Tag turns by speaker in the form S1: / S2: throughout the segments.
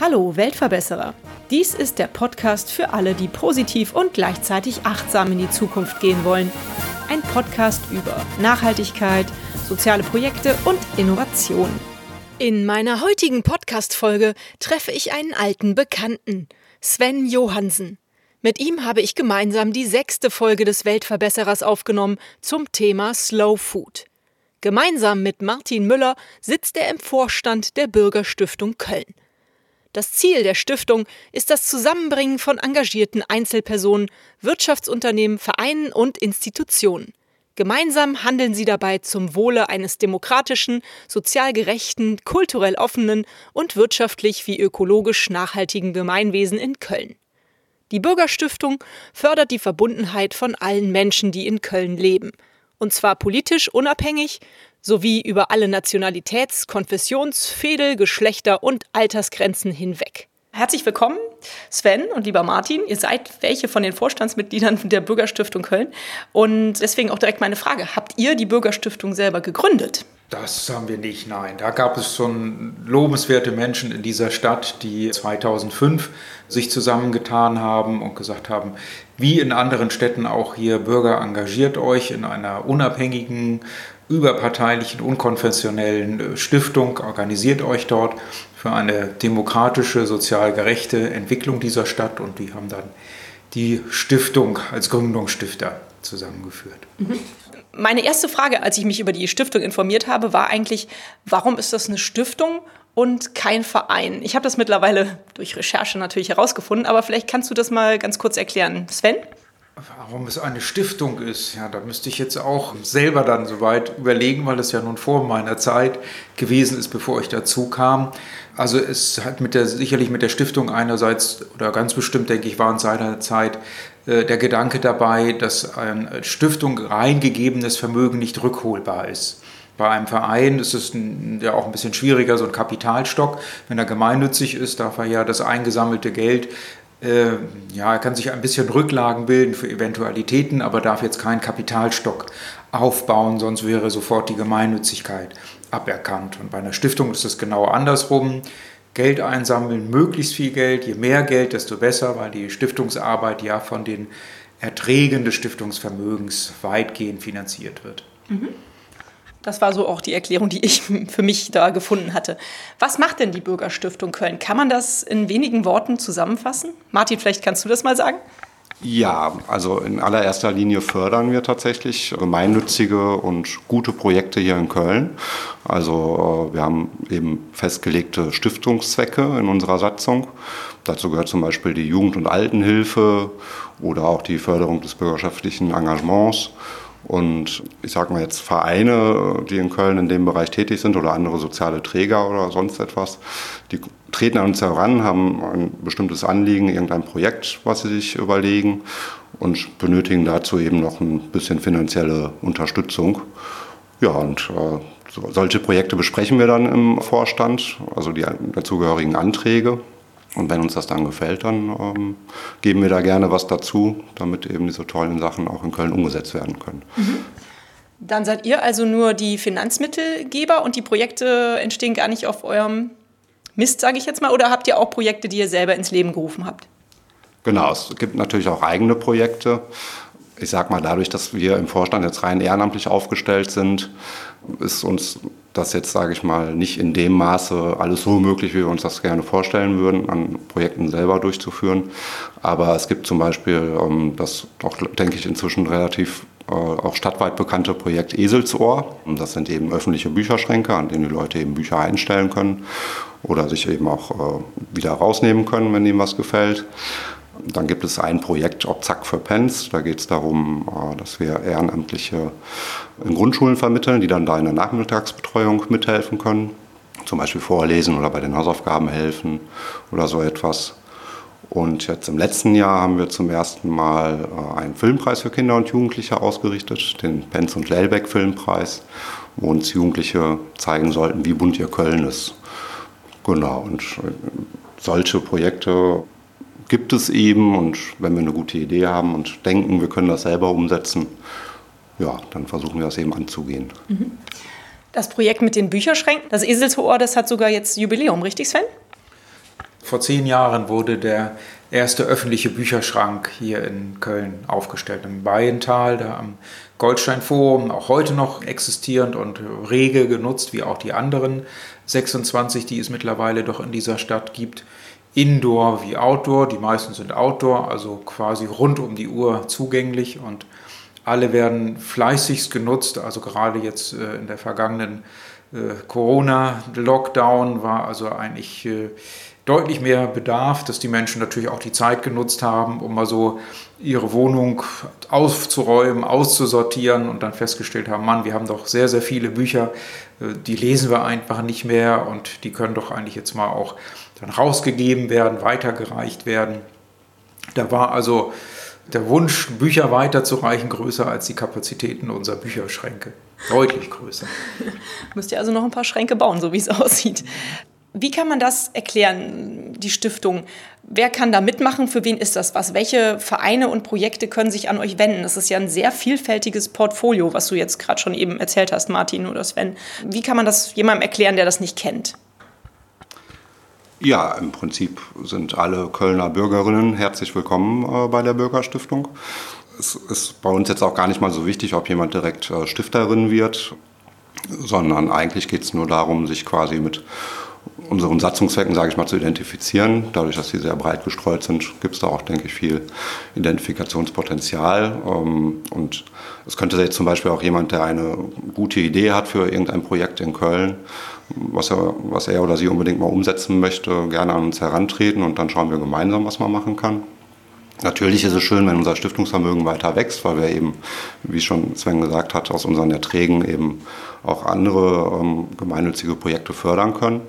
S1: Hallo Weltverbesserer. Dies ist der Podcast für alle, die positiv und gleichzeitig achtsam in die Zukunft gehen wollen. Ein Podcast über Nachhaltigkeit, soziale Projekte und Innovation. In meiner heutigen Podcast-Folge treffe ich einen alten Bekannten, Sven Johansen. Mit ihm habe ich gemeinsam die sechste Folge des Weltverbesserers aufgenommen zum Thema Slow Food. Gemeinsam mit Martin Müller sitzt er im Vorstand der Bürgerstiftung Köln. Das Ziel der Stiftung ist das Zusammenbringen von engagierten Einzelpersonen, Wirtschaftsunternehmen, Vereinen und Institutionen. Gemeinsam handeln sie dabei zum Wohle eines demokratischen, sozial gerechten, kulturell offenen und wirtschaftlich wie ökologisch nachhaltigen Gemeinwesen in Köln. Die Bürgerstiftung fördert die Verbundenheit von allen Menschen, die in Köln leben, und zwar politisch unabhängig sowie über alle Nationalitäts-, Konfessions-, Fädel-, Geschlechter- und Altersgrenzen hinweg. Herzlich willkommen, Sven und lieber Martin. Ihr seid welche von den Vorstandsmitgliedern der Bürgerstiftung Köln. Und deswegen auch direkt meine Frage. Habt ihr die Bürgerstiftung selber gegründet?
S2: Das haben wir nicht, nein. Da gab es schon lobenswerte Menschen in dieser Stadt, die 2005 sich zusammengetan haben und gesagt haben, wie in anderen Städten auch hier, Bürger, engagiert euch in einer unabhängigen, überparteilichen, unkonventionellen Stiftung, organisiert euch dort für eine demokratische, sozial gerechte Entwicklung dieser Stadt und die haben dann die Stiftung als Gründungsstifter zusammengeführt.
S1: Mhm. Meine erste Frage, als ich mich über die Stiftung informiert habe, war eigentlich, warum ist das eine Stiftung und kein Verein? Ich habe das mittlerweile durch Recherche natürlich herausgefunden, aber vielleicht kannst du das mal ganz kurz erklären. Sven?
S2: Warum es eine Stiftung ist, ja, da müsste ich jetzt auch selber dann soweit überlegen, weil es ja nun vor meiner Zeit gewesen ist, bevor ich dazu kam. Also es hat mit der, sicherlich mit der Stiftung einerseits, oder ganz bestimmt, denke ich, war in seiner Zeit äh, der Gedanke dabei, dass ein Stiftung reingegebenes Vermögen nicht rückholbar ist. Bei einem Verein ist es ja auch ein bisschen schwieriger, so ein Kapitalstock. Wenn er gemeinnützig ist, darf er ja das eingesammelte Geld äh, ja, er kann sich ein bisschen Rücklagen bilden für Eventualitäten, aber darf jetzt keinen Kapitalstock aufbauen, sonst wäre sofort die Gemeinnützigkeit aberkannt. Und bei einer Stiftung ist es genau andersrum. Geld einsammeln, möglichst viel Geld, je mehr Geld, desto besser, weil die Stiftungsarbeit ja von den Erträgen des Stiftungsvermögens weitgehend finanziert wird. Mhm.
S1: Das war so auch die Erklärung, die ich für mich da gefunden hatte. Was macht denn die Bürgerstiftung Köln? Kann man das in wenigen Worten zusammenfassen? Martin, vielleicht kannst du das mal sagen?
S3: Ja, also in allererster Linie fördern wir tatsächlich gemeinnützige und gute Projekte hier in Köln. Also äh, wir haben eben festgelegte Stiftungszwecke in unserer Satzung. Dazu gehört zum Beispiel die Jugend- und Altenhilfe oder auch die Förderung des bürgerschaftlichen Engagements und ich sage mal jetzt Vereine, die in Köln in dem Bereich tätig sind oder andere soziale Träger oder sonst etwas, die treten an uns heran, haben ein bestimmtes Anliegen, irgendein Projekt, was sie sich überlegen und benötigen dazu eben noch ein bisschen finanzielle Unterstützung. Ja, und äh, solche Projekte besprechen wir dann im Vorstand, also die dazugehörigen Anträge. Und wenn uns das dann gefällt, dann ähm, geben wir da gerne was dazu, damit eben diese tollen Sachen auch in Köln umgesetzt werden können. Mhm.
S1: Dann seid ihr also nur die Finanzmittelgeber und die Projekte entstehen gar nicht auf eurem Mist, sage ich jetzt mal, oder habt ihr auch Projekte, die ihr selber ins Leben gerufen habt?
S3: Genau, es gibt natürlich auch eigene Projekte. Ich sage mal, dadurch, dass wir im Vorstand jetzt rein ehrenamtlich aufgestellt sind, ist uns das jetzt, sage ich mal, nicht in dem Maße alles so möglich, wie wir uns das gerne vorstellen würden, an Projekten selber durchzuführen. Aber es gibt zum Beispiel ähm, das auch, denke ich, inzwischen relativ äh, auch stadtweit bekannte Projekt Eselsohr. Das sind eben öffentliche Bücherschränke, an denen die Leute eben Bücher einstellen können oder sich eben auch äh, wieder rausnehmen können, wenn ihnen was gefällt. Dann gibt es ein Projekt Obzack für Pens. Da geht es darum, äh, dass wir Ehrenamtliche in Grundschulen vermitteln, die dann da in der Nachmittagsbetreuung mithelfen können. Zum Beispiel vorlesen oder bei den Hausaufgaben helfen oder so etwas. Und jetzt im letzten Jahr haben wir zum ersten Mal äh, einen Filmpreis für Kinder und Jugendliche ausgerichtet, den Penz und Lellbeck Filmpreis, wo uns Jugendliche zeigen sollten, wie bunt ihr Köln ist. Genau, und solche Projekte gibt es eben und wenn wir eine gute Idee haben und denken, wir können das selber umsetzen, ja, dann versuchen wir das eben anzugehen. Mhm.
S1: Das Projekt mit den Bücherschränken, das Eselsohr, das hat sogar jetzt Jubiläum, richtig Sven?
S2: Vor zehn Jahren wurde der erste öffentliche Bücherschrank hier in Köln aufgestellt, im Bayental, da am Goldstein-Forum, auch heute noch existierend und rege genutzt, wie auch die anderen 26, die es mittlerweile doch in dieser Stadt gibt. Indoor wie Outdoor, die meisten sind Outdoor, also quasi rund um die Uhr zugänglich und alle werden fleißigst genutzt, also gerade jetzt äh, in der vergangenen äh, Corona-Lockdown war also eigentlich äh, deutlich mehr Bedarf, dass die Menschen natürlich auch die Zeit genutzt haben, um mal so ihre Wohnung aufzuräumen, auszusortieren und dann festgestellt haben, Mann, wir haben doch sehr, sehr viele Bücher, die lesen wir einfach nicht mehr und die können doch eigentlich jetzt mal auch dann rausgegeben werden, weitergereicht werden. Da war also der Wunsch, Bücher weiterzureichen, größer als die Kapazitäten unserer Bücherschränke. Deutlich größer.
S1: Müsst ihr also noch ein paar Schränke bauen, so wie es aussieht. Wie kann man das erklären, die Stiftung? Wer kann da mitmachen? Für wen ist das was? Welche Vereine und Projekte können sich an euch wenden? Das ist ja ein sehr vielfältiges Portfolio, was du jetzt gerade schon eben erzählt hast, Martin oder Sven. Wie kann man das jemandem erklären, der das nicht kennt?
S3: Ja, im Prinzip sind alle Kölner Bürgerinnen herzlich willkommen äh, bei der Bürgerstiftung. Es ist bei uns jetzt auch gar nicht mal so wichtig, ob jemand direkt äh, Stifterin wird, sondern eigentlich geht es nur darum, sich quasi mit unseren Satzungszwecken, sage ich mal, zu identifizieren. Dadurch, dass sie sehr breit gestreut sind, gibt es da auch, denke ich, viel Identifikationspotenzial. Ähm, und es könnte jetzt zum Beispiel auch jemand, der eine gute Idee hat für irgendein Projekt in Köln, was er, was er oder sie unbedingt mal umsetzen möchte, gerne an uns herantreten und dann schauen wir gemeinsam, was man machen kann. Natürlich ist es schön, wenn unser Stiftungsvermögen weiter wächst, weil wir eben, wie schon Sven gesagt hat, aus unseren Erträgen eben auch andere ähm, gemeinnützige Projekte fördern können.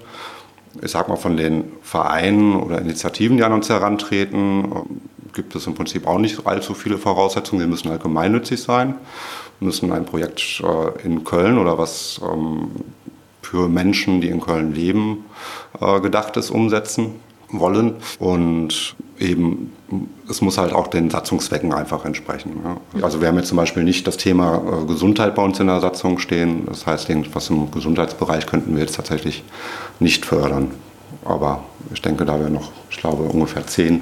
S3: Ich sag mal, von den Vereinen oder Initiativen, die an uns herantreten, gibt es im Prinzip auch nicht allzu viele Voraussetzungen. Wir müssen halt gemeinnützig sein, müssen ein Projekt äh, in Köln oder was ähm, für Menschen, die in Köln leben, äh, gedacht ist, umsetzen wollen. Und eben, es muss halt auch den Satzungszwecken einfach entsprechen. Ja. Also wir haben jetzt zum Beispiel nicht das Thema äh, Gesundheit bei uns in der Satzung stehen. Das heißt, was im Gesundheitsbereich könnten wir jetzt tatsächlich nicht fördern. Aber ich denke, da wir noch, ich glaube, ungefähr zehn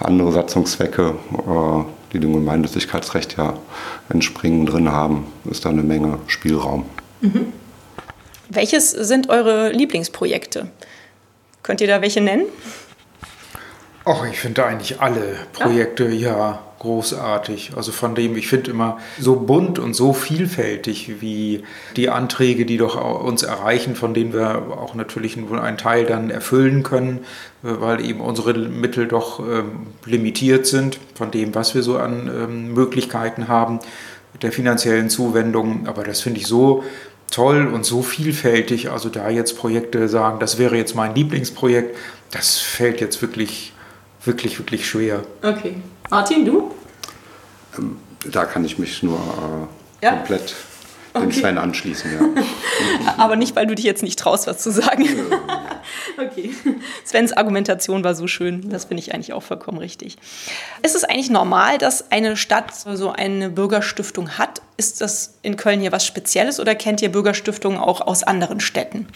S3: andere Satzungszwecke, äh, die dem Gemeinnützigkeitsrecht ja entspringen, drin haben, ist da eine Menge Spielraum. Mhm.
S1: Welches sind eure Lieblingsprojekte? Könnt ihr da welche nennen?
S2: Ach, ich finde eigentlich alle Projekte ja. ja großartig. Also von dem, ich finde immer so bunt und so vielfältig wie die Anträge, die doch uns erreichen, von denen wir auch natürlich einen Teil dann erfüllen können, äh, weil eben unsere Mittel doch ähm, limitiert sind von dem, was wir so an ähm, Möglichkeiten haben der finanziellen Zuwendung. Aber das finde ich so toll und so vielfältig. Also da jetzt Projekte sagen, das wäre jetzt mein Lieblingsprojekt, das fällt jetzt wirklich, wirklich, wirklich schwer.
S1: Okay. Martin, du?
S3: Ähm, da kann ich mich nur äh, ja? komplett okay. Sven anschließen. Ja.
S1: Aber nicht, weil du dich jetzt nicht traust, was zu sagen. okay. Svens Argumentation war so schön. Das finde ich eigentlich auch vollkommen richtig. Ist es eigentlich normal, dass eine Stadt so eine Bürgerstiftung hat? Ist das in Köln hier was Spezielles oder kennt ihr Bürgerstiftungen auch aus anderen Städten?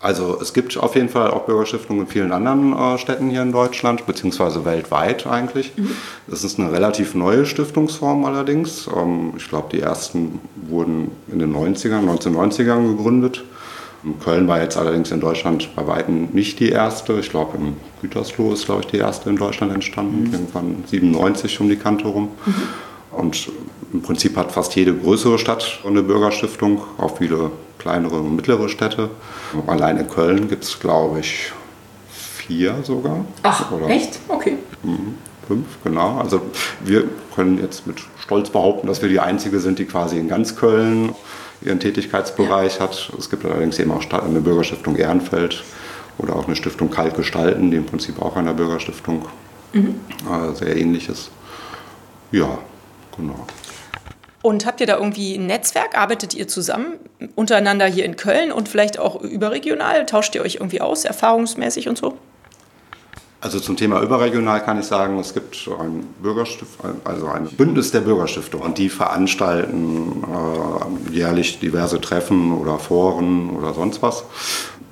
S3: Also es gibt auf jeden Fall auch Bürgerstiftungen in vielen anderen äh, Städten hier in Deutschland, beziehungsweise weltweit eigentlich. Mhm. Das ist eine relativ neue Stiftungsform allerdings. Ähm, ich glaube, die ersten wurden in den 90ern, 1990ern gegründet. Köln war jetzt allerdings in Deutschland bei weitem nicht die erste. Ich glaube, im Gütersloh ist, glaube ich, die erste in Deutschland entstanden, mhm. irgendwann 97 um die Kante rum. Mhm. Und im Prinzip hat fast jede größere Stadt eine Bürgerstiftung, auch viele kleinere und mittlere Städte. Allein in Köln gibt es, glaube ich, vier sogar.
S1: Ach, Oder echt? Okay.
S3: Mhm, fünf, genau. Also wir können jetzt mit Stolz behaupten, dass wir die Einzige sind, die quasi in ganz Köln ihren Tätigkeitsbereich ja. hat. Es gibt allerdings eben auch eine Bürgerstiftung Ehrenfeld oder auch eine Stiftung Kalt Gestalten, die im Prinzip auch einer Bürgerstiftung mhm. äh, sehr ähnlich ist. Ja, genau.
S1: Und habt ihr da irgendwie ein Netzwerk? Arbeitet ihr zusammen untereinander hier in Köln und vielleicht auch überregional? Tauscht ihr euch irgendwie aus, erfahrungsmäßig und so?
S3: Also zum Thema überregional kann ich sagen, es gibt ein Bürgerstift, also ein Bündnis der Bürgerstiftung und die veranstalten äh, jährlich diverse Treffen oder Foren oder sonst was.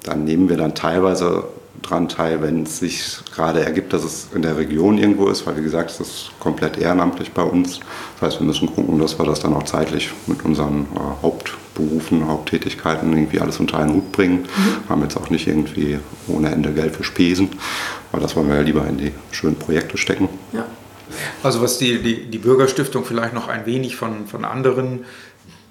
S3: Dann nehmen wir dann teilweise dran teil, wenn es sich gerade ergibt, dass es in der Region irgendwo ist, weil wie gesagt, es ist komplett ehrenamtlich bei uns. Das heißt, wir müssen gucken, dass wir das dann auch zeitlich mit unseren äh, Hauptberufen, Haupttätigkeiten irgendwie alles unter einen Hut bringen. Mhm. Haben jetzt auch nicht irgendwie ohne Ende Geld für Spesen, weil das wollen wir ja lieber in die schönen Projekte stecken.
S2: Ja. Also was die, die, die Bürgerstiftung vielleicht noch ein wenig von, von anderen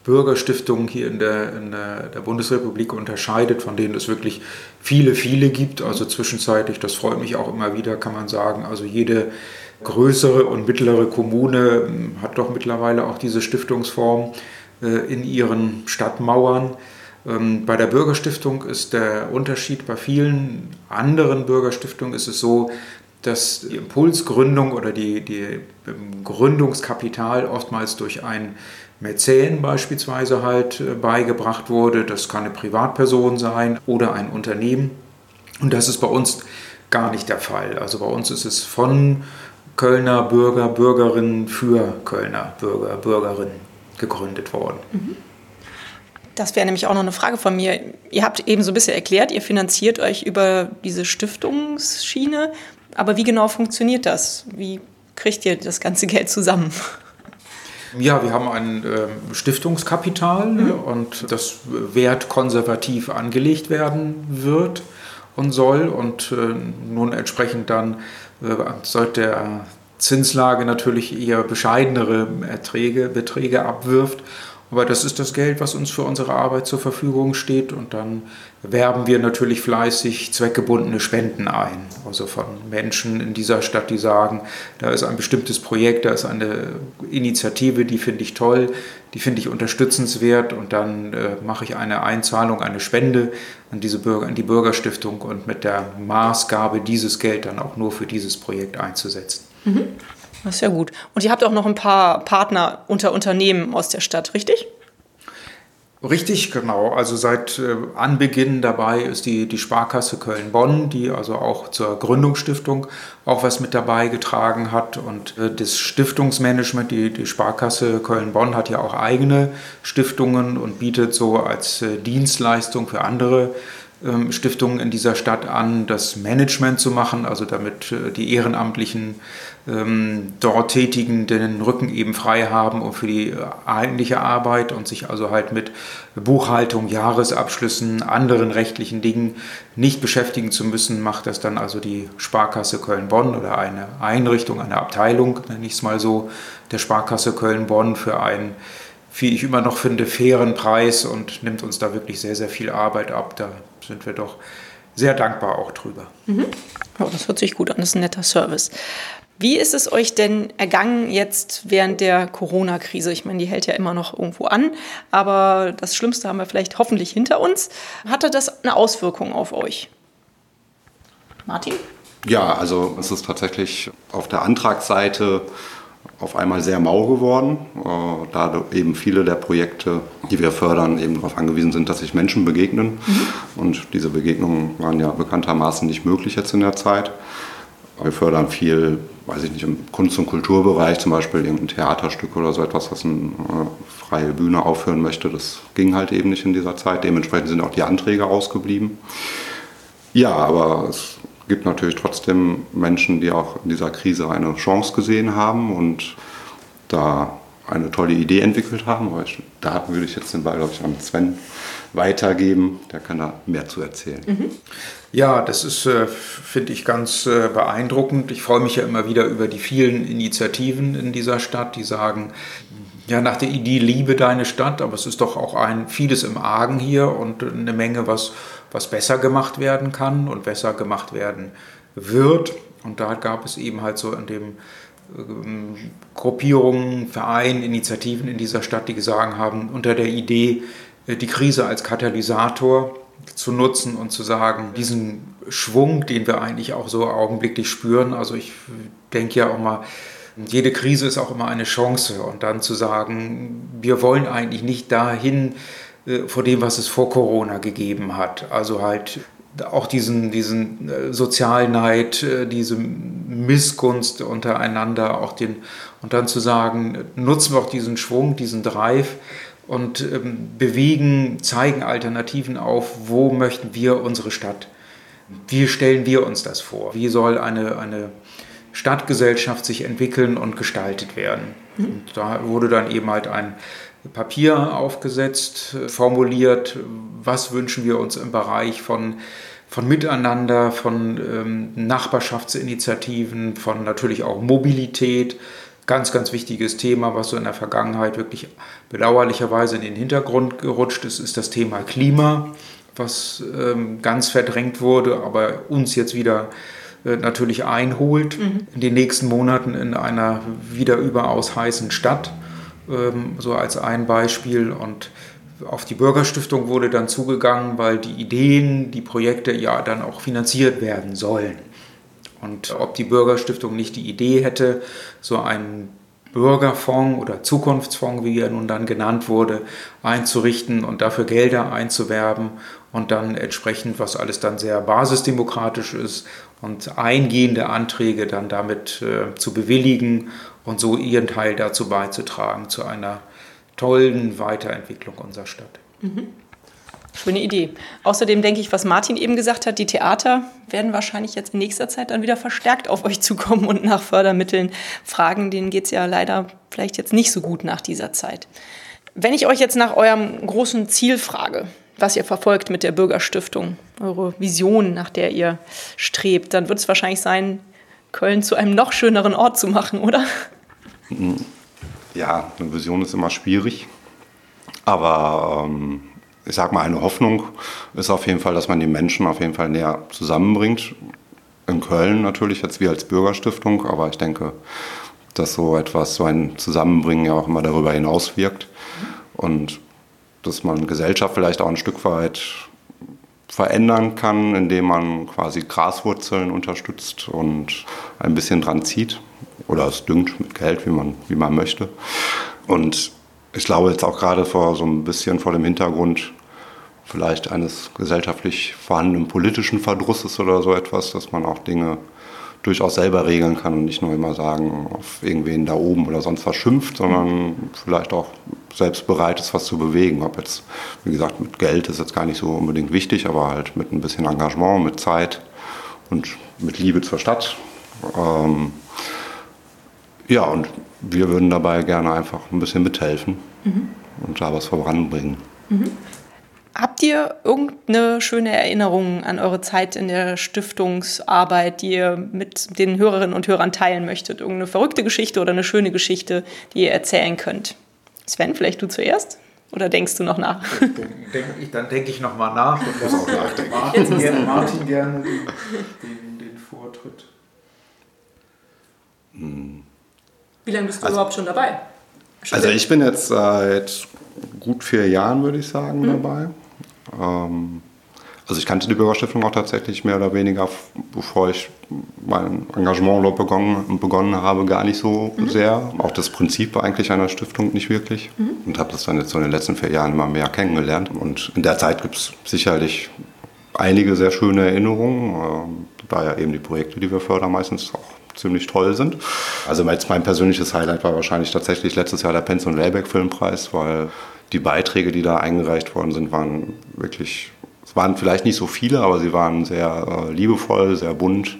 S2: Bürgerstiftungen hier in der, in der, Bundesrepublik unterscheidet, von denen es wirklich viele, viele gibt. Also zwischenzeitlich, das freut mich auch immer wieder, kann man sagen, also jede größere und mittlere Kommune hm, hat doch mittlerweile auch diese Stiftungsform äh, in ihren Stadtmauern. Ähm, bei der Bürgerstiftung ist der Unterschied bei vielen anderen Bürgerstiftungen ist es so, dass die Impulsgründung oder die, die ähm, Gründungskapital oftmals durch ein Mäzen beispielsweise halt äh, beigebracht wurde. Das kann eine Privatperson sein oder ein Unternehmen. Und das ist bei uns gar nicht der Fall. Also bei uns ist es von Kölner Bürger, Bürgerinnen für Kölner Bürger, Bürgerinnen gegründet worden. Mhm.
S1: Das wäre nämlich auch noch eine Frage von mir. Ihr habt eben so ein bisschen erklärt, ihr finanziert euch über diese Stiftungsschiene. Aber wie genau funktioniert das? Wie kriegt ihr das ganze Geld zusammen?
S2: Ja, wir haben ein äh, Stiftungskapital mhm. und das wertkonservativ angelegt werden wird und soll und äh, nun entsprechend dann äh, seit der Zinslage natürlich eher bescheidenere Erträge, Beträge abwirft aber das ist das Geld, was uns für unsere Arbeit zur Verfügung steht. Und dann werben wir natürlich fleißig zweckgebundene Spenden ein. Also von Menschen in dieser Stadt, die sagen, da ist ein bestimmtes Projekt, da ist eine Initiative, die finde ich toll, die finde ich unterstützenswert. Und dann äh, mache ich eine Einzahlung, eine Spende an, diese Bürger, an die Bürgerstiftung und mit der Maßgabe, dieses Geld dann auch nur für dieses Projekt einzusetzen. Mhm.
S1: Das ist ja gut. Und ihr habt auch noch ein paar Partner unter Unternehmen aus der Stadt, richtig?
S2: Richtig, genau. Also seit äh, Anbeginn dabei ist die, die Sparkasse Köln-Bonn, die also auch zur Gründungsstiftung auch was mit dabei getragen hat. Und äh, das Stiftungsmanagement, die, die Sparkasse Köln-Bonn hat ja auch eigene Stiftungen und bietet so als äh, Dienstleistung für andere Stiftungen in dieser Stadt an, das Management zu machen, also damit äh, die Ehrenamtlichen ähm, dort Tätigen den Rücken eben frei haben und für die äh, eigentliche Arbeit und sich also halt mit Buchhaltung, Jahresabschlüssen, anderen rechtlichen Dingen nicht beschäftigen zu müssen, macht das dann also die Sparkasse Köln-Bonn oder eine Einrichtung, eine Abteilung, nenne ich es mal so, der Sparkasse Köln-Bonn für einen wie ich immer noch finde, fairen Preis und nimmt uns da wirklich sehr, sehr viel Arbeit ab. Da sind wir doch sehr dankbar auch drüber.
S1: Mhm. Oh, das hört sich gut an, das ist ein netter Service. Wie ist es euch denn ergangen jetzt während der Corona-Krise? Ich meine, die hält ja immer noch irgendwo an, aber das Schlimmste haben wir vielleicht hoffentlich hinter uns. Hatte das eine Auswirkung auf euch? Martin?
S3: Ja, also es ist tatsächlich auf der Antragsseite auf einmal sehr mau geworden, äh, da eben viele der Projekte, die wir fördern, eben darauf angewiesen sind, dass sich Menschen begegnen. Mhm. Und diese Begegnungen waren ja bekanntermaßen nicht möglich jetzt in der Zeit. Wir fördern viel, weiß ich nicht, im Kunst- und Kulturbereich, zum Beispiel irgendein Theaterstück oder so etwas, was eine äh, freie Bühne aufführen möchte. Das ging halt eben nicht in dieser Zeit. Dementsprechend sind auch die Anträge ausgeblieben. Ja, aber es gibt natürlich trotzdem Menschen, die auch in dieser Krise eine Chance gesehen haben und da eine tolle Idee entwickelt haben. Aber ich, da würde ich jetzt den Ball, glaube ich, an Sven weitergeben. Der kann da mehr zu erzählen. Mhm.
S2: Ja, das ist, äh, finde ich, ganz äh, beeindruckend. Ich freue mich ja immer wieder über die vielen Initiativen in dieser Stadt, die sagen, ja, nach der Idee liebe deine Stadt, aber es ist doch auch ein vieles im Argen hier und eine Menge, was was besser gemacht werden kann und besser gemacht werden wird. Und da gab es eben halt so in dem ähm, Gruppierungen, Vereinen, Initiativen in dieser Stadt, die gesagt haben, unter der Idee, äh, die Krise als Katalysator zu nutzen und zu sagen, diesen Schwung, den wir eigentlich auch so augenblicklich spüren, also ich denke ja auch mal, jede Krise ist auch immer eine Chance und dann zu sagen, wir wollen eigentlich nicht dahin, vor dem, was es vor Corona gegeben hat. Also halt auch diesen, diesen äh, Sozialneid, äh, diese Missgunst untereinander, auch den, und dann zu sagen, nutzen wir auch diesen Schwung, diesen Drive und ähm, bewegen, zeigen Alternativen auf, wo möchten wir unsere Stadt, wie stellen wir uns das vor, wie soll eine, eine Stadtgesellschaft sich entwickeln und gestaltet werden. Mhm. Und da wurde dann eben halt ein Papier aufgesetzt, formuliert, was wünschen wir uns im Bereich von, von Miteinander, von ähm, Nachbarschaftsinitiativen, von natürlich auch Mobilität. Ganz, ganz wichtiges Thema, was so in der Vergangenheit wirklich bedauerlicherweise in den Hintergrund gerutscht ist, ist das Thema Klima, was ähm, ganz verdrängt wurde, aber uns jetzt wieder äh, natürlich einholt mhm. in den nächsten Monaten in einer wieder überaus heißen Stadt. Ähm, so als ein Beispiel. Und auf die Bürgerstiftung wurde dann zugegangen, weil die Ideen, die Projekte ja dann auch finanziert werden sollen. Und ob die Bürgerstiftung nicht die Idee hätte, so einen Bürgerfonds oder Zukunftsfonds, wie er nun dann genannt wurde, einzurichten und dafür Gelder einzuwerben und dann entsprechend, was alles dann sehr basisdemokratisch ist und eingehende Anträge dann damit äh, zu bewilligen und so ihren Teil dazu beizutragen, zu einer tollen Weiterentwicklung unserer Stadt. Mhm.
S1: Schöne Idee. Außerdem denke ich, was Martin eben gesagt hat, die Theater werden wahrscheinlich jetzt in nächster Zeit dann wieder verstärkt auf euch zukommen und nach Fördermitteln fragen. Denen geht es ja leider vielleicht jetzt nicht so gut nach dieser Zeit. Wenn ich euch jetzt nach eurem großen Ziel frage, was ihr verfolgt mit der Bürgerstiftung, eure Vision, nach der ihr strebt, dann wird es wahrscheinlich sein, Köln zu einem noch schöneren Ort zu machen, oder?
S3: Ja, eine Vision ist immer schwierig. Aber ähm, ich sag mal, eine Hoffnung ist auf jeden Fall, dass man die Menschen auf jeden Fall näher zusammenbringt. In Köln natürlich jetzt wir als Bürgerstiftung, aber ich denke, dass so etwas, so ein Zusammenbringen ja auch immer darüber hinaus wirkt. Und dass man Gesellschaft vielleicht auch ein Stück weit verändern kann, indem man quasi Graswurzeln unterstützt und ein bisschen dran zieht oder es düngt mit Geld, wie man, wie man möchte. Und ich glaube jetzt auch gerade vor so ein bisschen vor dem Hintergrund vielleicht eines gesellschaftlich vorhandenen politischen Verdrusses oder so etwas, dass man auch Dinge durchaus selber regeln kann und nicht nur immer sagen, auf irgendwen da oben oder sonst was schimpft, sondern vielleicht auch selbst bereit ist, was zu bewegen. Ob jetzt, wie gesagt, mit Geld ist jetzt gar nicht so unbedingt wichtig, aber halt mit ein bisschen Engagement, mit Zeit und mit Liebe zur Stadt. Ähm, ja, und wir würden dabei gerne einfach ein bisschen mithelfen mhm. und da was voranbringen. Mhm.
S1: Habt ihr irgendeine schöne Erinnerung an eure Zeit in der Stiftungsarbeit, die ihr mit den Hörerinnen und Hörern teilen möchtet? Irgendeine verrückte Geschichte oder eine schöne Geschichte, die ihr erzählen könnt? Sven, vielleicht du zuerst? Oder denkst du noch nach?
S2: Denk, denk, ich, dann denke ich noch mal nach und lasse auch nachdenken. Martin, gerne, Martin gerne den, den, den Vortritt.
S1: Wie lange bist du also, überhaupt schon dabei?
S3: Schon also ich bin jetzt seit gut vier Jahren, würde ich sagen, mhm. dabei. Ähm, also ich kannte die Bürgerstiftung auch tatsächlich mehr oder weniger, bevor ich mein Engagement begonnen, begonnen habe, gar nicht so mhm. sehr. Auch das Prinzip eigentlich einer Stiftung nicht wirklich. Mhm. Und habe das dann jetzt so in den letzten vier Jahren immer mehr kennengelernt. Und in der Zeit gibt es sicherlich einige sehr schöne Erinnerungen, äh, da ja eben die Projekte, die wir fördern, meistens auch ziemlich toll sind. Also jetzt mein persönliches Highlight war wahrscheinlich tatsächlich letztes Jahr der Penz und Layback Filmpreis, weil die Beiträge, die da eingereicht worden sind, waren wirklich, es waren vielleicht nicht so viele, aber sie waren sehr äh, liebevoll, sehr bunt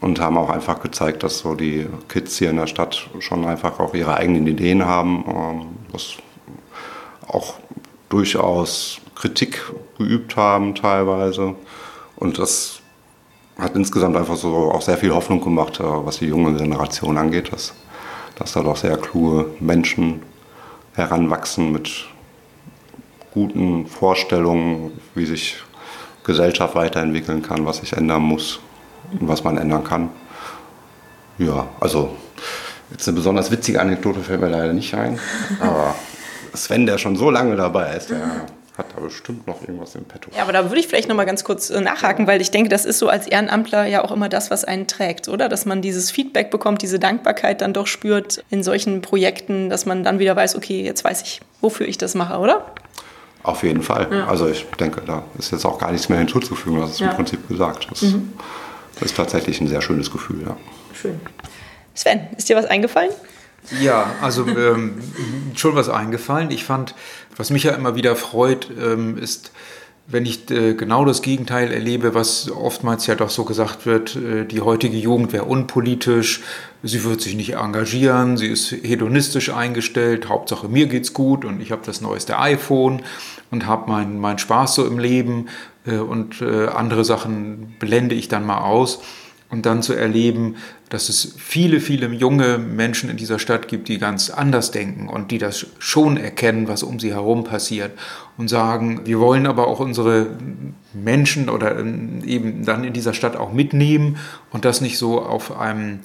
S3: und haben auch einfach gezeigt, dass so die Kids hier in der Stadt schon einfach auch ihre eigenen Ideen haben, ähm, was auch durchaus Kritik geübt haben teilweise. Und das hat insgesamt einfach so auch sehr viel Hoffnung gemacht, äh, was die junge Generation angeht, dass, dass da doch sehr kluge Menschen heranwachsen mit guten Vorstellungen, wie sich Gesellschaft weiterentwickeln kann, was sich ändern muss und was man ändern kann. Ja, also jetzt eine besonders witzige Anekdote fällt mir leider nicht ein, aber Sven, der schon so lange dabei ist, der hat da bestimmt noch irgendwas im Petto.
S1: Ja, aber da würde ich vielleicht noch mal ganz kurz äh, nachhaken, weil ich denke, das ist so als Ehrenamtler ja auch immer das, was einen trägt, oder? Dass man dieses Feedback bekommt, diese Dankbarkeit dann doch spürt in solchen Projekten, dass man dann wieder weiß, okay, jetzt weiß ich, wofür ich das mache, oder?
S3: Auf jeden Fall. Ja. Also ich denke, da ist jetzt auch gar nichts mehr hinzuzufügen, das ist ja. im Prinzip gesagt. Das mhm. ist tatsächlich ein sehr schönes Gefühl, ja.
S1: Schön. Sven, ist dir was eingefallen?
S2: Ja, also ähm, schon was eingefallen. Ich fand, was mich ja immer wieder freut, ähm, ist, wenn ich äh, genau das Gegenteil erlebe, was oftmals ja doch so gesagt wird, äh, die heutige Jugend wäre unpolitisch, sie wird sich nicht engagieren, sie ist hedonistisch eingestellt, Hauptsache mir geht's gut und ich habe das neueste iPhone und habe meinen mein Spaß so im Leben äh, und andere Sachen blende ich dann mal aus und dann zu erleben, dass es viele, viele junge Menschen in dieser Stadt gibt, die ganz anders denken und die das schon erkennen, was um sie herum passiert und sagen, wir wollen aber auch unsere Menschen oder eben dann in dieser Stadt auch mitnehmen und das nicht so auf einem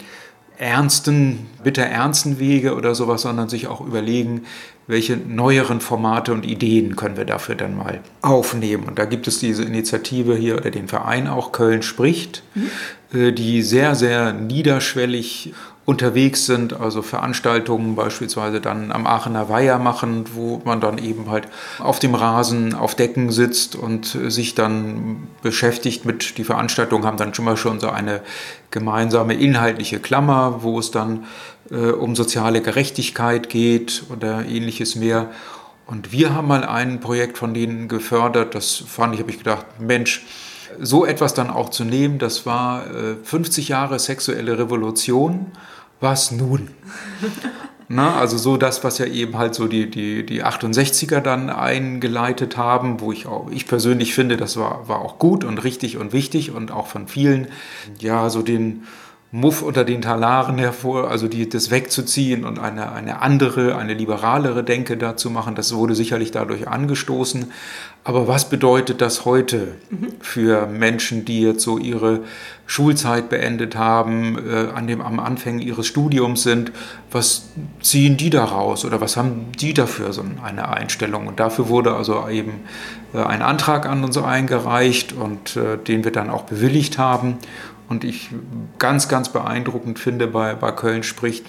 S2: ernsten, bitter ernsten Wege oder sowas, sondern sich auch überlegen, welche neueren Formate und Ideen können wir dafür dann mal aufnehmen. Und da gibt es diese Initiative hier oder den Verein auch Köln spricht, mhm. die sehr, sehr niederschwellig unterwegs sind, also Veranstaltungen beispielsweise dann am Aachener Weiher machen, wo man dann eben halt auf dem Rasen, auf Decken sitzt und sich dann beschäftigt mit, die Veranstaltungen haben dann schon mal schon so eine gemeinsame inhaltliche Klammer, wo es dann äh, um soziale Gerechtigkeit geht oder ähnliches mehr. Und wir haben mal ein Projekt von denen gefördert, das fand ich, habe ich gedacht, Mensch, so etwas dann auch zu nehmen, das war äh, 50 Jahre sexuelle Revolution. Was nun? Na, also so das, was ja eben halt so die, die, die 68er dann eingeleitet haben, wo ich auch, ich persönlich finde, das war, war auch gut und richtig und wichtig und auch von vielen, ja, so den, Muff unter den Talaren hervor, also die, das wegzuziehen und eine, eine andere, eine liberalere Denke dazu machen. Das wurde sicherlich dadurch angestoßen. Aber was bedeutet das heute für Menschen, die jetzt so ihre Schulzeit beendet haben, äh, an dem, am Anfang ihres Studiums sind? Was ziehen die daraus oder was haben die dafür so eine Einstellung? Und dafür wurde also eben äh, ein Antrag an uns eingereicht und äh, den wir dann auch bewilligt haben und ich ganz, ganz beeindruckend finde bei, bei Köln spricht,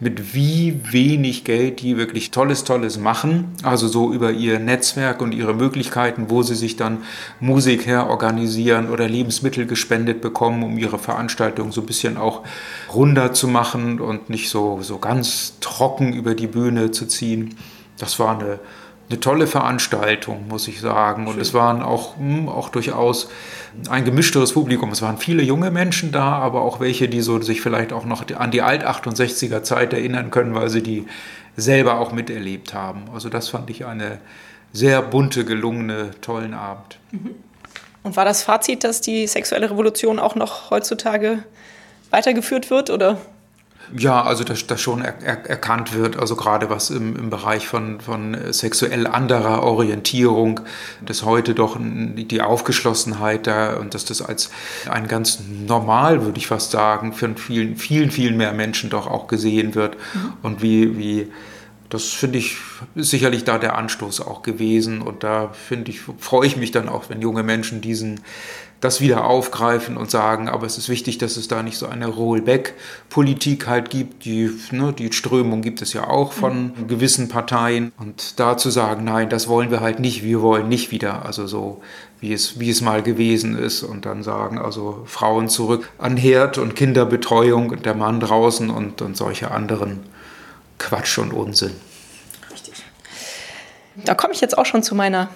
S2: mit wie wenig Geld die wirklich Tolles, Tolles machen. Also so über ihr Netzwerk und ihre Möglichkeiten, wo sie sich dann Musik her organisieren oder Lebensmittel gespendet bekommen, um ihre Veranstaltung so ein bisschen auch runder zu machen und nicht so, so ganz trocken über die Bühne zu ziehen. Das war eine, eine tolle Veranstaltung, muss ich sagen. Und Schön. es waren auch, hm, auch durchaus ein gemischteres Publikum. Es waren viele junge Menschen da, aber auch welche, die so sich vielleicht auch noch an die Alt-68er Zeit erinnern können, weil sie die selber auch miterlebt haben. Also das fand ich eine sehr bunte, gelungene, tollen Abend. Mhm.
S1: Und war das Fazit, dass die sexuelle Revolution auch noch heutzutage weitergeführt wird, oder?
S2: Ja, also dass das schon er, er, erkannt wird, also gerade was im, im Bereich von, von sexuell anderer Orientierung, dass heute doch die Aufgeschlossenheit da und dass das als ein ganz normal, würde ich fast sagen, von vielen, vielen, vielen mehr Menschen doch auch gesehen wird mhm. und wie, wie das finde ich ist sicherlich da der Anstoß auch gewesen und da finde ich freue ich mich dann auch, wenn junge Menschen diesen das wieder aufgreifen und sagen, aber es ist wichtig, dass es da nicht so eine Rollback-Politik halt gibt. Die, ne, die Strömung gibt es ja auch von mhm. gewissen Parteien. Und da zu sagen, nein, das wollen wir halt nicht, wir wollen nicht wieder, also so wie es, wie es mal gewesen ist. Und dann sagen, also Frauen zurück an Herd und Kinderbetreuung und der Mann draußen und, und solche anderen Quatsch und Unsinn.
S1: Richtig. Da komme ich jetzt auch schon zu meiner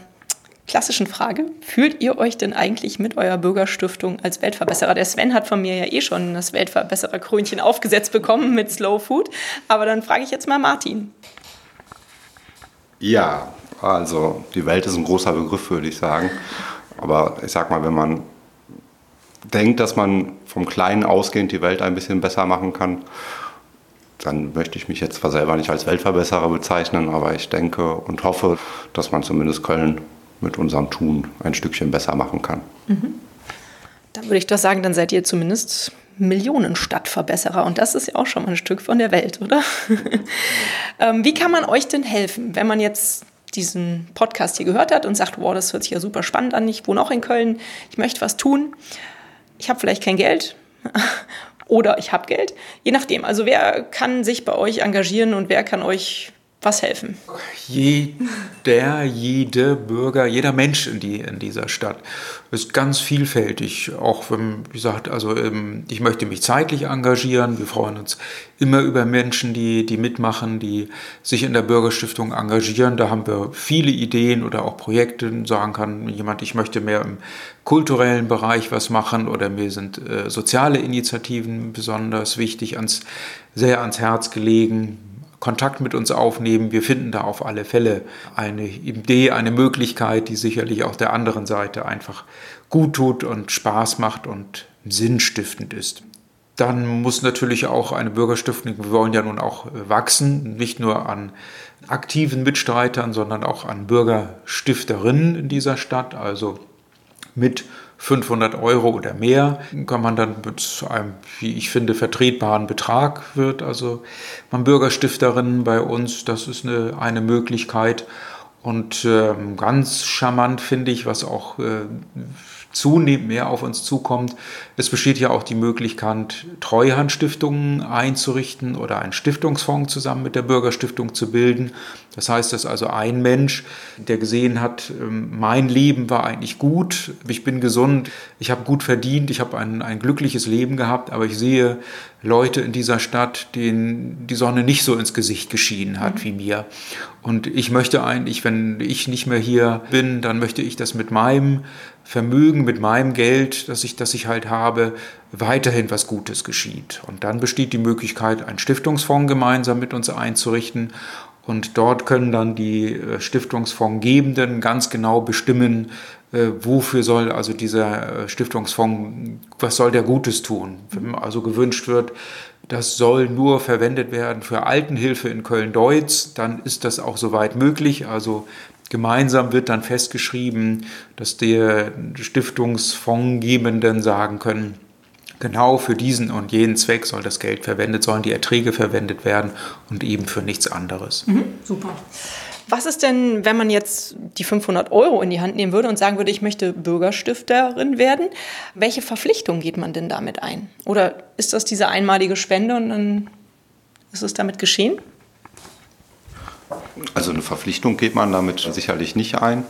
S1: klassischen Frage. Fühlt ihr euch denn eigentlich mit eurer Bürgerstiftung als Weltverbesserer? Der Sven hat von mir ja eh schon das Weltverbesserer-Krönchen aufgesetzt bekommen mit Slow Food. Aber dann frage ich jetzt mal Martin.
S3: Ja, also die Welt ist ein großer Begriff, würde ich sagen. Aber ich sag mal, wenn man denkt, dass man vom Kleinen ausgehend die Welt ein bisschen besser machen kann, dann möchte ich mich jetzt zwar selber nicht als Weltverbesserer bezeichnen, aber ich denke und hoffe, dass man zumindest Köln mit unserem Tun ein Stückchen besser machen kann. Mhm.
S1: Dann würde ich doch sagen, dann seid ihr zumindest Millionenstadtverbesserer und das ist ja auch schon mal ein Stück von der Welt, oder? ähm, wie kann man euch denn helfen, wenn man jetzt diesen Podcast hier gehört hat und sagt, wow, das hört sich ja super spannend an, ich wohne auch in Köln, ich möchte was tun, ich habe vielleicht kein Geld oder ich habe Geld, je nachdem. Also wer kann sich bei euch engagieren und wer kann euch was helfen?
S2: Jeder, jede Bürger, jeder Mensch in, die, in dieser Stadt ist ganz vielfältig. Auch wenn, wie gesagt, also ähm, ich möchte mich zeitlich engagieren. Wir freuen uns immer über Menschen, die, die mitmachen, die sich in der Bürgerstiftung engagieren. Da haben wir viele Ideen oder auch Projekte. Sagen kann jemand, ich möchte mehr im kulturellen Bereich was machen oder mir sind äh, soziale Initiativen besonders wichtig, ans, sehr ans Herz gelegen Kontakt mit uns aufnehmen. Wir finden da auf alle Fälle eine Idee, eine Möglichkeit, die sicherlich auch der anderen Seite einfach gut tut und Spaß macht und sinnstiftend ist. Dann muss natürlich auch eine Bürgerstiftung, wir wollen ja nun auch wachsen, nicht nur an aktiven Mitstreitern, sondern auch an Bürgerstifterinnen in dieser Stadt, also mit 500 Euro oder mehr kann man dann mit einem, wie ich finde, vertretbaren Betrag wird. Also man Bürgerstifterinnen bei uns, das ist eine, eine Möglichkeit. Und ähm, ganz charmant finde ich, was auch äh, zunehmend mehr auf uns zukommt. Es besteht ja auch die Möglichkeit, Treuhandstiftungen einzurichten oder einen Stiftungsfonds zusammen mit der Bürgerstiftung zu bilden. Das heißt, dass also ein Mensch, der gesehen hat, ähm, mein Leben war eigentlich gut, ich bin gesund, ich habe gut verdient, ich habe ein, ein glückliches Leben gehabt, aber ich sehe Leute in dieser Stadt, denen die Sonne nicht so ins Gesicht geschienen hat mhm. wie mir. Und ich möchte eigentlich, wenn ich nicht mehr hier bin, dann möchte ich das mit meinem Vermögen, mit meinem Geld, das ich, das ich halt habe, weiterhin was Gutes geschieht. Und dann besteht die Möglichkeit, einen Stiftungsfonds gemeinsam mit uns einzurichten. Und dort können dann die äh, Stiftungsfondsgebenden ganz genau bestimmen, äh, wofür soll also dieser äh, Stiftungsfonds, was soll der Gutes tun. Wenn also gewünscht wird, das soll nur verwendet werden für Altenhilfe in Köln-Deutz, dann ist das auch soweit möglich. Also gemeinsam wird dann festgeschrieben, dass der Stiftungsfondsgebenden sagen können, genau für diesen und jenen Zweck soll das Geld verwendet, sollen die Erträge verwendet werden und eben für nichts anderes.
S1: Mhm, super. Was ist denn, wenn man jetzt die 500 Euro in die Hand nehmen würde und sagen würde, ich möchte Bürgerstifterin werden? Welche Verpflichtung geht man denn damit ein? Oder ist das diese einmalige Spende und dann ist es damit geschehen?
S3: Also eine Verpflichtung geht man damit sicherlich nicht ein.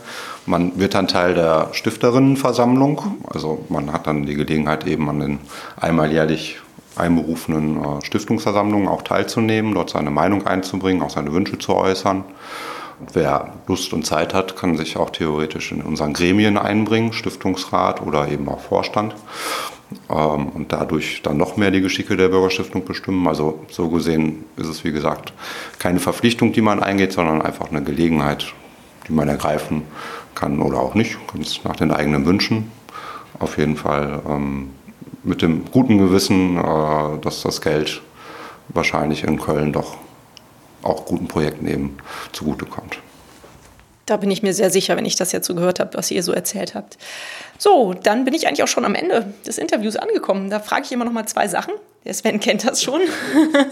S3: Man wird dann Teil der Stifterinnenversammlung. Also man hat dann die Gelegenheit, eben an den einmal jährlich einberufenen äh, Stiftungsversammlungen auch teilzunehmen, dort seine Meinung einzubringen, auch seine Wünsche zu äußern. Wer Lust und Zeit hat, kann sich auch theoretisch in unseren Gremien einbringen, Stiftungsrat oder eben auch Vorstand. Ähm, und dadurch dann noch mehr die Geschicke der Bürgerstiftung bestimmen. Also so gesehen ist es, wie gesagt, keine Verpflichtung, die man eingeht, sondern einfach eine Gelegenheit, die man ergreifen kann oder auch nicht, ganz nach den eigenen Wünschen. Auf jeden Fall ähm, mit dem guten Gewissen, äh, dass das Geld wahrscheinlich in Köln doch auch guten Projekten eben zugutekommt.
S1: Da bin ich mir sehr sicher, wenn ich das jetzt so gehört habe, was ihr so erzählt habt. So, dann bin ich eigentlich auch schon am Ende des Interviews angekommen. Da frage ich immer noch mal zwei Sachen. Der Sven kennt das schon.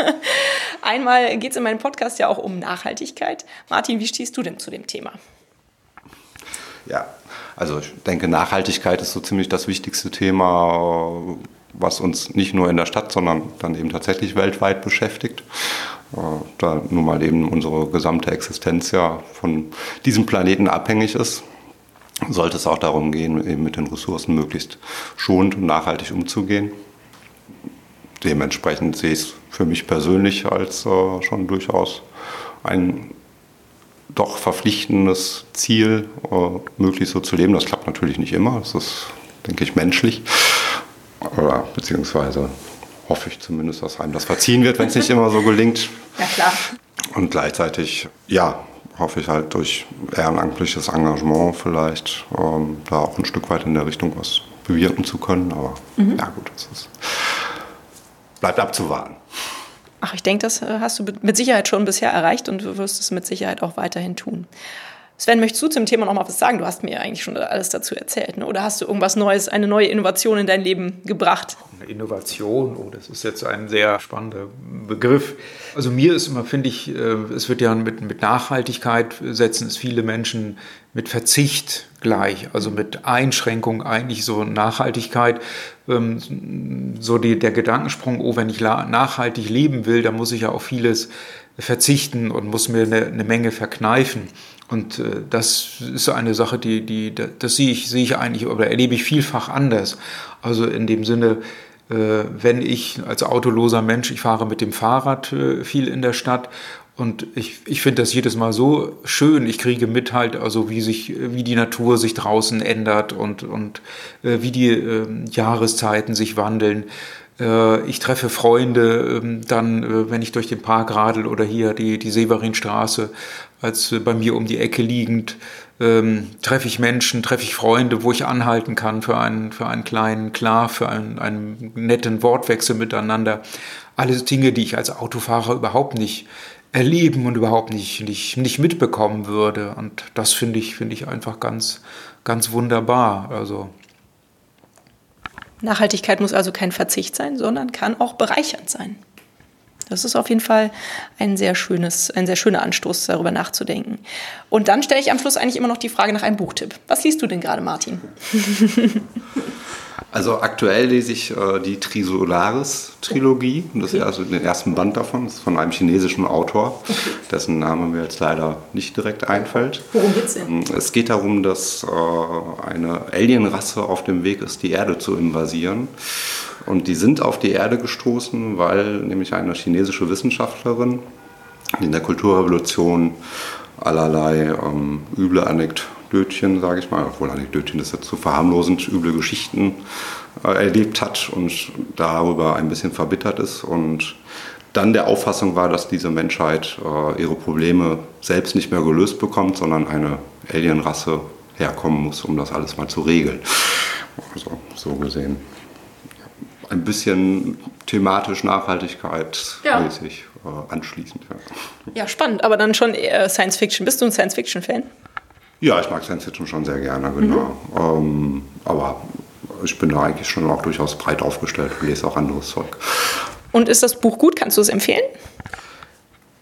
S1: Einmal geht es in meinem Podcast ja auch um Nachhaltigkeit. Martin, wie stehst du denn zu dem Thema?
S3: Ja, also ich denke, Nachhaltigkeit ist so ziemlich das wichtigste Thema, was uns nicht nur in der Stadt, sondern dann eben tatsächlich weltweit beschäftigt. Äh, da nun mal eben unsere gesamte Existenz ja von diesem Planeten abhängig ist, sollte es auch darum gehen, eben mit den Ressourcen möglichst schonend und nachhaltig umzugehen. Dementsprechend sehe ich es für mich persönlich als äh, schon durchaus ein doch verpflichtendes Ziel, äh, möglichst so zu leben. Das klappt natürlich nicht immer, das ist, denke ich, menschlich. Oder beziehungsweise hoffe ich zumindest, dass einem das verziehen wird, wenn es nicht immer so gelingt.
S1: Ja, klar.
S3: Und gleichzeitig, ja, hoffe ich halt durch ehrenamtliches Engagement vielleicht ähm, da auch ein Stück weit in der Richtung was bewirken zu können. Aber mhm. ja gut, das ist, bleibt abzuwarten.
S1: Ach, ich denke, das äh, hast du mit Sicherheit schon bisher erreicht und du wirst es mit Sicherheit auch weiterhin tun. Sven, möchtest du zum Thema noch mal was sagen? Du hast mir eigentlich schon alles dazu erzählt. Ne? Oder hast du irgendwas Neues, eine neue Innovation in dein Leben gebracht?
S2: Eine Innovation, oh, das ist jetzt ein sehr spannender Begriff. Also mir ist immer, finde ich, äh, es wird ja mit, mit Nachhaltigkeit setzen es viele Menschen mit Verzicht gleich, also mit Einschränkung eigentlich so Nachhaltigkeit, ähm, so die, der Gedankensprung, oh, wenn ich nachhaltig leben will, dann muss ich ja auch vieles verzichten und muss mir eine, eine Menge verkneifen. Und äh, das ist eine Sache, die, die, das sehe ich, sehe ich eigentlich oder erlebe ich vielfach anders. Also in dem Sinne, äh, wenn ich als autoloser Mensch, ich fahre mit dem Fahrrad äh, viel in der Stadt und ich, ich finde das jedes Mal so schön. Ich kriege mit halt, also wie sich, wie die Natur sich draußen ändert und, und wie die äh, Jahreszeiten sich wandeln. Ich treffe Freunde ähm, dann, wenn ich durch den Park radel oder hier die, die Severinstraße, als äh, bei mir um die Ecke liegend, ähm, treffe ich Menschen, treffe ich Freunde, wo ich anhalten kann für einen, für einen kleinen Klar, für einen, einen netten Wortwechsel miteinander. Alles Dinge, die ich als Autofahrer überhaupt nicht erleben und überhaupt nicht, nicht, nicht mitbekommen würde. Und das finde ich, finde ich einfach ganz, ganz wunderbar. Also
S1: Nachhaltigkeit muss also kein Verzicht sein, sondern kann auch bereichernd sein. Das ist auf jeden Fall ein sehr schönes, ein sehr schöner Anstoß, darüber nachzudenken. Und dann stelle ich am Schluss eigentlich immer noch die Frage nach einem Buchtipp. Was liest du denn gerade, Martin?
S3: Also aktuell lese ich äh, die Trisolaris-Trilogie, das ist also den ersten Band davon, das ist von einem chinesischen Autor, dessen Name mir jetzt leider nicht direkt einfällt.
S1: Worum geht's denn?
S3: Mm, es geht darum, dass äh, eine Alienrasse auf dem Weg ist, die Erde zu invasieren. Und die sind auf die Erde gestoßen, weil nämlich eine chinesische Wissenschaftlerin in der Kulturrevolution allerlei ähm, üble Anekdötchen, sage ich mal, obwohl Anekdötchen ist jetzt zu verharmlosend, üble Geschichten äh, erlebt hat und darüber ein bisschen verbittert ist und dann der Auffassung war, dass diese Menschheit äh, ihre Probleme selbst nicht mehr gelöst bekommt, sondern eine Alienrasse herkommen muss, um das alles mal zu regeln. Also so gesehen ein bisschen thematisch Nachhaltigkeit ja. äh, anschließend.
S1: Ja. ja. spannend, aber dann schon Science Fiction. Bist du ein Science Fiction-Fan?
S3: Ja, ich mag Science Fiction schon sehr gerne, genau. Mhm. Ähm, aber ich bin da eigentlich schon auch durchaus breit aufgestellt und lese auch anderes Zeug.
S1: Und ist das Buch gut? Kannst du es empfehlen?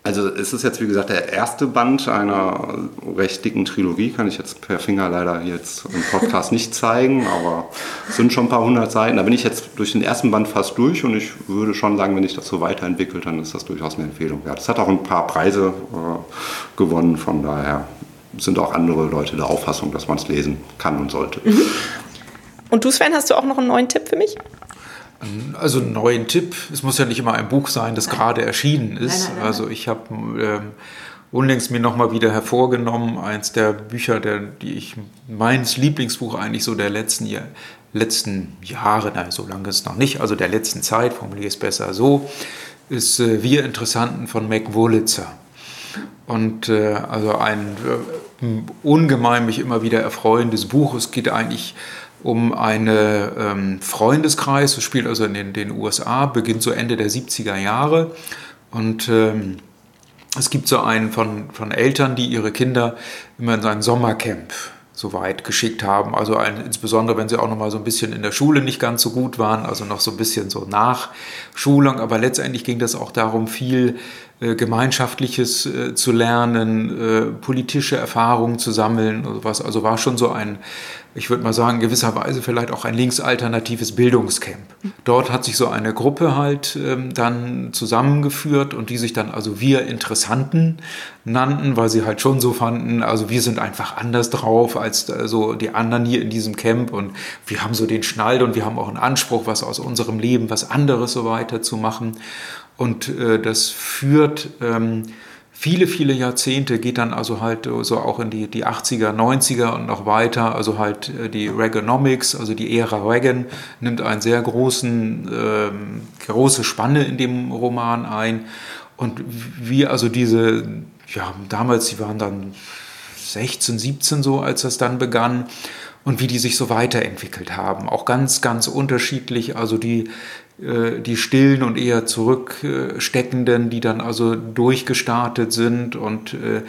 S3: Also es ist jetzt wie gesagt der erste Band einer recht dicken Trilogie, kann ich jetzt per Finger leider jetzt im Podcast nicht zeigen, aber es sind schon ein paar hundert Seiten. Da bin ich jetzt durch den ersten Band fast durch und ich würde schon sagen, wenn ich das so weiterentwickelt, dann ist das durchaus eine Empfehlung wert. Es hat auch ein paar Preise äh, gewonnen, von daher sind auch andere Leute der Auffassung, dass man es lesen kann und sollte. Mhm.
S1: Und du, Sven, hast du auch noch einen neuen Tipp für mich?
S2: Also einen neuen Tipp. Es muss ja nicht immer ein Buch sein, das gerade erschienen ist. Nein, nein, nein, also ich habe ähm, unlängst mir nochmal wieder hervorgenommen, eins der Bücher, der, die ich, meins Lieblingsbuch eigentlich so der letzten, Jahr, letzten Jahre, nein, so lange ist es noch nicht, also der letzten Zeit, formuliere ich es besser so, ist äh, Wir Interessanten von Mac Wurlitzer. Und äh, also ein äh, ungemein mich immer wieder erfreuendes Buch. Es geht eigentlich um einen ähm, Freundeskreis, es spielt also in den, den, USA, beginnt so Ende der 70er Jahre. Und ähm, es gibt so einen von, von Eltern, die ihre Kinder immer in sein Sommercamp so weit geschickt haben. Also ein, insbesondere, wenn sie auch noch mal so ein bisschen in der Schule nicht ganz so gut waren, also noch so ein bisschen so Nachschulung. Aber letztendlich ging das auch darum, viel Gemeinschaftliches äh, zu lernen, äh, politische Erfahrungen zu sammeln oder was. Also war schon so ein, ich würde mal sagen, in gewisser Weise vielleicht auch ein linksalternatives Bildungscamp. Dort hat sich so eine Gruppe halt ähm, dann zusammengeführt und die sich dann also wir Interessanten nannten, weil sie halt schon so fanden, also wir sind einfach anders drauf als äh, so die anderen hier in diesem Camp und wir haben so den Schnall und wir haben auch einen Anspruch, was aus unserem Leben, was anderes so weiter zu machen. Und äh, das führt ähm, viele, viele Jahrzehnte, geht dann also halt so auch in die, die 80er, 90er und noch weiter. Also halt äh, die Reaganomics, also die Ära Reagan, nimmt einen sehr großen, ähm, große Spanne in dem Roman ein. Und wie also diese, ja, damals, sie waren dann 16, 17 so, als das dann begann und wie die sich so weiterentwickelt haben. Auch ganz, ganz unterschiedlich. Also die äh, die stillen und eher zurücksteckenden, die dann also durchgestartet sind und äh,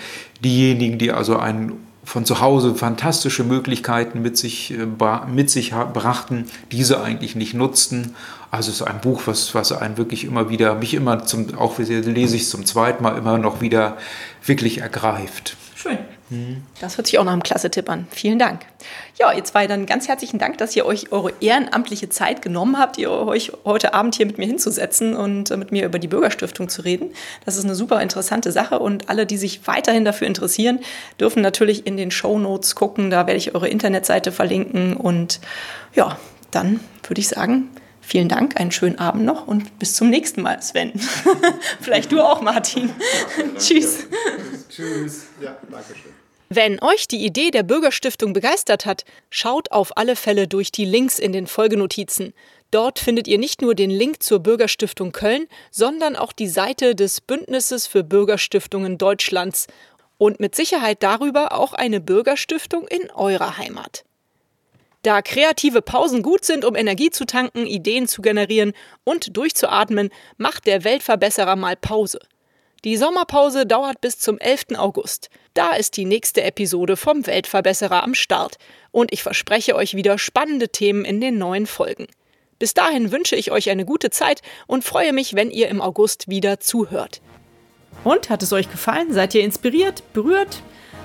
S2: diejenigen, die also ein von zu Hause fantastische Möglichkeiten mit sich, äh, mit sich brachten, diese eigentlich nicht nutzten. Also es ist ein Buch, was, was einen wirklich immer wieder, mich immer zum, auch lese ich es zum zweiten Mal immer noch wieder wirklich ergreift.
S1: Schön. Das hört sich auch nach einem klasse Tipp an. Vielen Dank. Ja, ihr zwei dann ganz herzlichen Dank, dass ihr euch eure ehrenamtliche Zeit genommen habt, ihr euch heute Abend hier mit mir hinzusetzen und äh, mit mir über die Bürgerstiftung zu reden. Das ist eine super interessante Sache und alle, die sich weiterhin dafür interessieren, dürfen natürlich in den Show Notes gucken. Da werde ich eure Internetseite verlinken und ja, dann würde ich sagen, Vielen Dank, einen schönen Abend noch und bis zum nächsten Mal, Sven. Vielleicht du auch, Martin. Tschüss. Tschüss. Ja, danke schön. Wenn euch die Idee der Bürgerstiftung begeistert hat, schaut auf alle Fälle durch die Links in den Folgenotizen. Dort findet ihr nicht nur den Link zur Bürgerstiftung Köln, sondern auch die Seite des Bündnisses für Bürgerstiftungen Deutschlands und mit Sicherheit darüber auch eine Bürgerstiftung in eurer Heimat. Da kreative Pausen gut sind, um Energie zu tanken, Ideen zu generieren und durchzuatmen, macht der Weltverbesserer mal Pause. Die Sommerpause dauert bis zum 11. August. Da ist die nächste Episode vom Weltverbesserer am Start und ich verspreche euch wieder spannende Themen in den neuen Folgen. Bis dahin wünsche ich euch eine gute Zeit und freue mich, wenn ihr im August wieder zuhört. Und hat es euch gefallen? Seid ihr inspiriert, berührt?